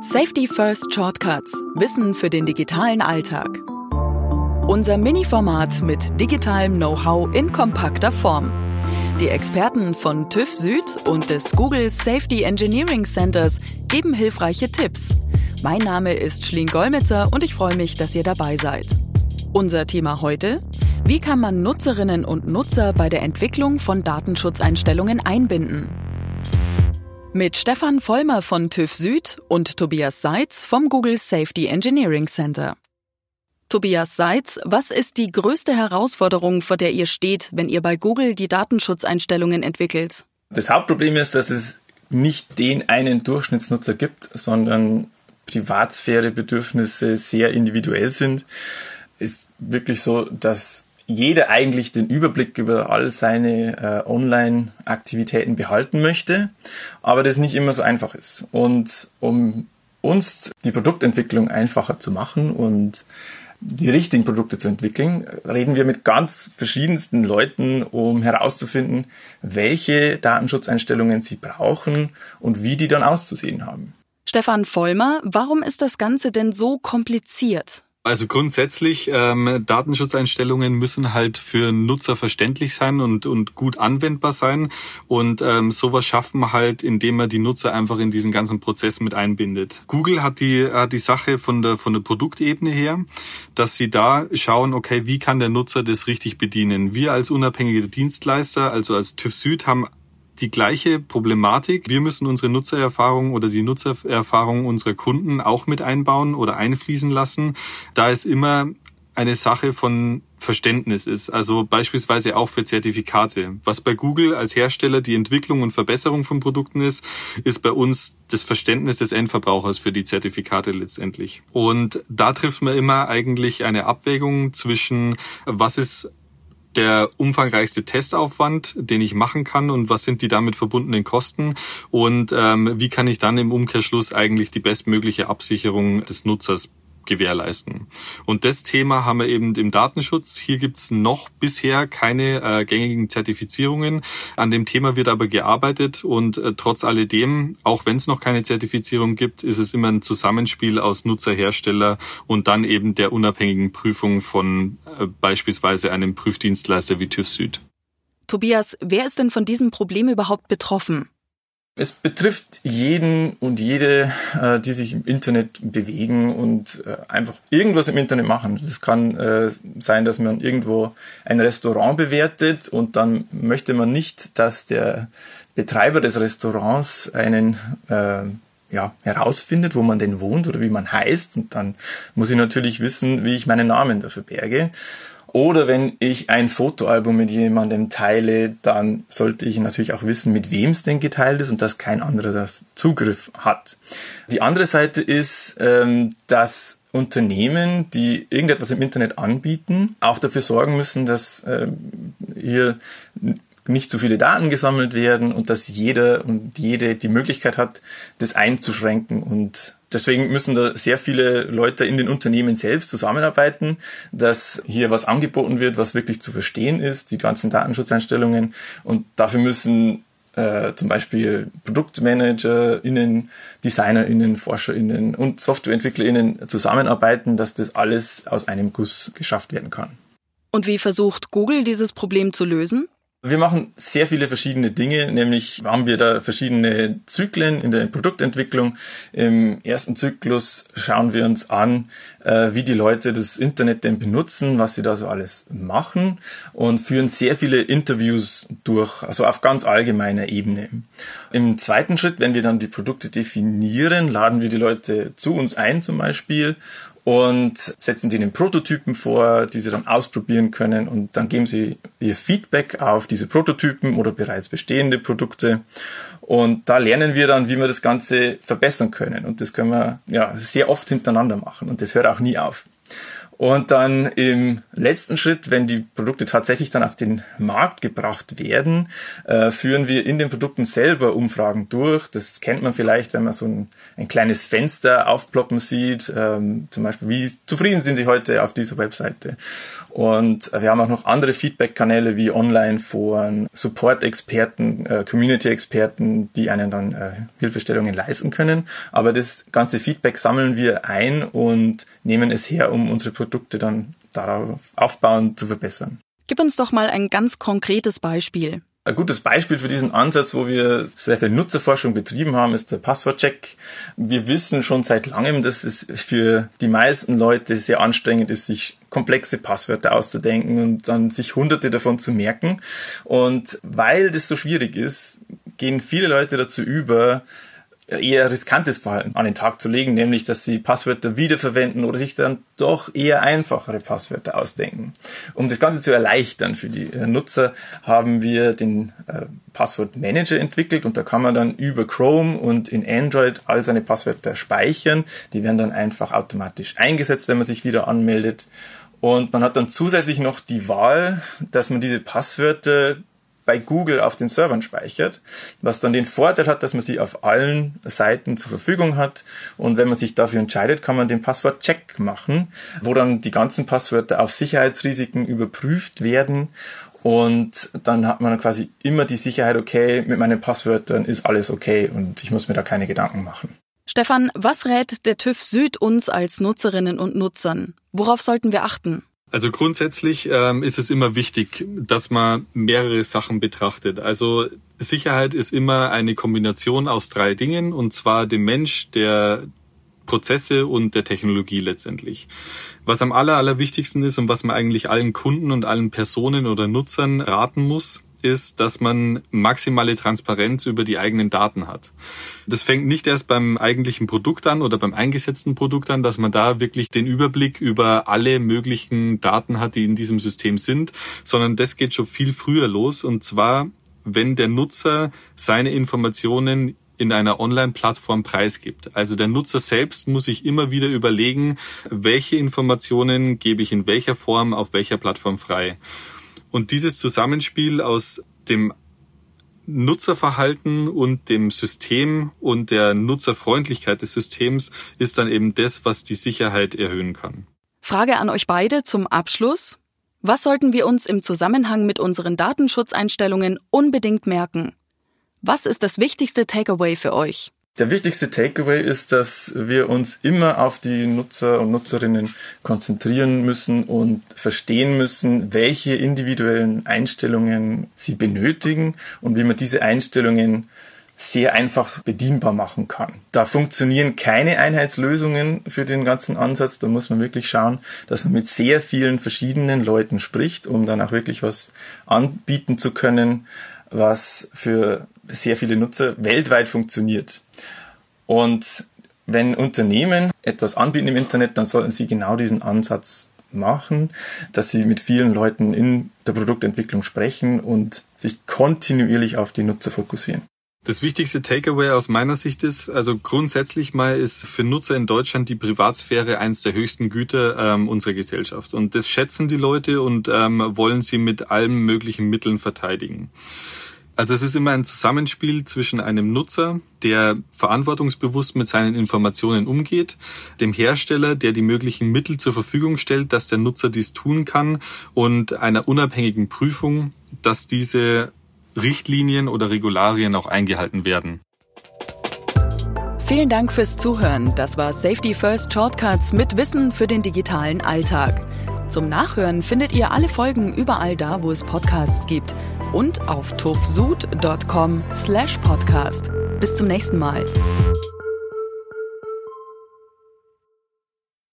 Safety First Shortcuts. Wissen für den digitalen Alltag. Unser Mini-Format mit digitalem Know-how in kompakter Form. Die Experten von TÜV Süd und des Google Safety Engineering Centers geben hilfreiche Tipps. Mein Name ist Schleen Golmitzer und ich freue mich, dass ihr dabei seid. Unser Thema heute? Wie kann man Nutzerinnen und Nutzer bei der Entwicklung von Datenschutzeinstellungen einbinden? Mit Stefan Vollmer von TÜV Süd und Tobias Seitz vom Google Safety Engineering Center. Tobias Seitz, was ist die größte Herausforderung, vor der ihr steht, wenn ihr bei Google die Datenschutzeinstellungen entwickelt? Das Hauptproblem ist, dass es nicht den einen Durchschnittsnutzer gibt, sondern Privatsphärebedürfnisse sehr individuell sind. Ist wirklich so, dass jeder eigentlich den Überblick über all seine äh, Online-Aktivitäten behalten möchte, aber das nicht immer so einfach ist. Und um uns die Produktentwicklung einfacher zu machen und die richtigen Produkte zu entwickeln, reden wir mit ganz verschiedensten Leuten, um herauszufinden, welche Datenschutzeinstellungen sie brauchen und wie die dann auszusehen haben. Stefan Vollmer, warum ist das Ganze denn so kompliziert? Also grundsätzlich, ähm, Datenschutzeinstellungen müssen halt für Nutzer verständlich sein und, und gut anwendbar sein. Und ähm, sowas schafft man halt, indem man die Nutzer einfach in diesen ganzen Prozess mit einbindet. Google hat die, hat die Sache von der, von der Produktebene her, dass sie da schauen, okay, wie kann der Nutzer das richtig bedienen? Wir als unabhängige Dienstleister, also als TÜV Süd, haben die gleiche Problematik. Wir müssen unsere Nutzererfahrung oder die Nutzererfahrung unserer Kunden auch mit einbauen oder einfließen lassen. Da ist immer eine Sache von Verständnis ist. Also beispielsweise auch für Zertifikate. Was bei Google als Hersteller die Entwicklung und Verbesserung von Produkten ist, ist bei uns das Verständnis des Endverbrauchers für die Zertifikate letztendlich. Und da trifft man immer eigentlich eine Abwägung zwischen, was ist der umfangreichste Testaufwand, den ich machen kann und was sind die damit verbundenen Kosten? Und ähm, wie kann ich dann im Umkehrschluss eigentlich die bestmögliche Absicherung des Nutzers gewährleisten. Und das Thema haben wir eben im Datenschutz. Hier gibt's noch bisher keine äh, gängigen Zertifizierungen. An dem Thema wird aber gearbeitet und äh, trotz alledem, auch wenn es noch keine Zertifizierung gibt, ist es immer ein Zusammenspiel aus Nutzer, und dann eben der unabhängigen Prüfung von äh, beispielsweise einem Prüfdienstleister wie TÜV Süd. Tobias, wer ist denn von diesem Problem überhaupt betroffen? Es betrifft jeden und jede, äh, die sich im Internet bewegen und äh, einfach irgendwas im Internet machen. Das kann äh, sein, dass man irgendwo ein Restaurant bewertet und dann möchte man nicht, dass der Betreiber des Restaurants einen ja, herausfindet, wo man denn wohnt oder wie man heißt. Und dann muss ich natürlich wissen, wie ich meinen Namen dafür berge. Oder wenn ich ein Fotoalbum mit jemandem teile, dann sollte ich natürlich auch wissen, mit wem es denn geteilt ist und dass kein anderer Zugriff hat. Die andere Seite ist, ähm, dass Unternehmen, die irgendetwas im Internet anbieten, auch dafür sorgen müssen, dass ähm, hier nicht zu viele Daten gesammelt werden und dass jeder und jede die Möglichkeit hat, das einzuschränken und Deswegen müssen da sehr viele Leute in den Unternehmen selbst zusammenarbeiten, dass hier was angeboten wird, was wirklich zu verstehen ist, die ganzen Datenschutzeinstellungen. Und dafür müssen äh, zum Beispiel ProduktmanagerInnen, DesignerInnen, ForscherInnen und SoftwareentwicklerInnen zusammenarbeiten, dass das alles aus einem Guss geschafft werden kann. Und wie versucht Google dieses Problem zu lösen? Wir machen sehr viele verschiedene Dinge, nämlich haben wir da verschiedene Zyklen in der Produktentwicklung. Im ersten Zyklus schauen wir uns an, äh, wie die Leute das Internet denn benutzen, was sie da so alles machen und führen sehr viele Interviews durch, also auf ganz allgemeiner Ebene. Im zweiten Schritt, wenn wir dann die Produkte definieren, laden wir die Leute zu uns ein zum Beispiel und setzen denen Prototypen vor, die sie dann ausprobieren können. Und dann geben sie ihr Feedback auf diese Prototypen oder bereits bestehende Produkte. Und da lernen wir dann, wie wir das Ganze verbessern können. Und das können wir ja sehr oft hintereinander machen. Und das hört auch nie auf. Und dann im letzten Schritt, wenn die Produkte tatsächlich dann auf den Markt gebracht werden, äh, führen wir in den Produkten selber Umfragen durch. Das kennt man vielleicht, wenn man so ein, ein kleines Fenster aufploppen sieht. Ähm, zum Beispiel, wie zufrieden sind Sie heute auf dieser Webseite? Und wir haben auch noch andere Feedback-Kanäle wie Online-Foren, Support-Experten, äh, Community-Experten, die einen dann äh, Hilfestellungen leisten können. Aber das ganze Feedback sammeln wir ein und nehmen es her, um unsere Produkte dann darauf aufbauend zu verbessern. Gib uns doch mal ein ganz konkretes Beispiel. Ein gutes Beispiel für diesen Ansatz, wo wir sehr viel Nutzerforschung betrieben haben, ist der Passwortcheck. Wir wissen schon seit langem, dass es für die meisten Leute sehr anstrengend ist, sich komplexe Passwörter auszudenken und dann sich hunderte davon zu merken. Und weil das so schwierig ist, gehen viele Leute dazu über, eher riskantes Verhalten an den Tag zu legen, nämlich dass sie Passwörter wiederverwenden oder sich dann doch eher einfachere Passwörter ausdenken. Um das Ganze zu erleichtern für die äh, Nutzer, haben wir den äh, Passwortmanager entwickelt und da kann man dann über Chrome und in Android all seine Passwörter speichern. Die werden dann einfach automatisch eingesetzt, wenn man sich wieder anmeldet. Und man hat dann zusätzlich noch die Wahl, dass man diese Passwörter bei Google auf den Servern speichert, was dann den Vorteil hat, dass man sie auf allen Seiten zur Verfügung hat. Und wenn man sich dafür entscheidet, kann man den Passwortcheck machen, wo dann die ganzen Passwörter auf Sicherheitsrisiken überprüft werden. Und dann hat man quasi immer die Sicherheit, okay, mit meinen Passwörtern ist alles okay und ich muss mir da keine Gedanken machen. Stefan, was rät der TÜV Süd uns als Nutzerinnen und Nutzern? Worauf sollten wir achten? Also grundsätzlich ähm, ist es immer wichtig, dass man mehrere Sachen betrachtet. Also Sicherheit ist immer eine Kombination aus drei Dingen, und zwar dem Mensch, der Prozesse und der Technologie letztendlich. Was am aller, allerwichtigsten ist und was man eigentlich allen Kunden und allen Personen oder Nutzern raten muss, ist, dass man maximale Transparenz über die eigenen Daten hat. Das fängt nicht erst beim eigentlichen Produkt an oder beim eingesetzten Produkt an, dass man da wirklich den Überblick über alle möglichen Daten hat, die in diesem System sind, sondern das geht schon viel früher los und zwar, wenn der Nutzer seine Informationen in einer Online-Plattform preisgibt. Also der Nutzer selbst muss sich immer wieder überlegen, welche Informationen gebe ich in welcher Form auf welcher Plattform frei. Und dieses Zusammenspiel aus dem Nutzerverhalten und dem System und der Nutzerfreundlichkeit des Systems ist dann eben das, was die Sicherheit erhöhen kann. Frage an euch beide zum Abschluss. Was sollten wir uns im Zusammenhang mit unseren Datenschutzeinstellungen unbedingt merken? Was ist das wichtigste Takeaway für euch? Der wichtigste Takeaway ist, dass wir uns immer auf die Nutzer und Nutzerinnen konzentrieren müssen und verstehen müssen, welche individuellen Einstellungen sie benötigen und wie man diese Einstellungen sehr einfach bedienbar machen kann. Da funktionieren keine Einheitslösungen für den ganzen Ansatz. Da muss man wirklich schauen, dass man mit sehr vielen verschiedenen Leuten spricht, um dann auch wirklich was anbieten zu können, was für sehr viele Nutzer weltweit funktioniert. Und wenn Unternehmen etwas anbieten im Internet, dann sollten sie genau diesen Ansatz machen, dass sie mit vielen Leuten in der Produktentwicklung sprechen und sich kontinuierlich auf die Nutzer fokussieren. Das wichtigste Takeaway aus meiner Sicht ist, also grundsätzlich mal ist für Nutzer in Deutschland die Privatsphäre eins der höchsten Güter ähm, unserer Gesellschaft. Und das schätzen die Leute und ähm, wollen sie mit allen möglichen Mitteln verteidigen. Also es ist immer ein Zusammenspiel zwischen einem Nutzer, der verantwortungsbewusst mit seinen Informationen umgeht, dem Hersteller, der die möglichen Mittel zur Verfügung stellt, dass der Nutzer dies tun kann und einer unabhängigen Prüfung, dass diese Richtlinien oder Regularien auch eingehalten werden. Vielen Dank fürs Zuhören. Das war Safety First Shortcuts mit Wissen für den digitalen Alltag. Zum Nachhören findet ihr alle Folgen überall da, wo es Podcasts gibt und auf tuffsud.com slash podcast. Bis zum nächsten Mal.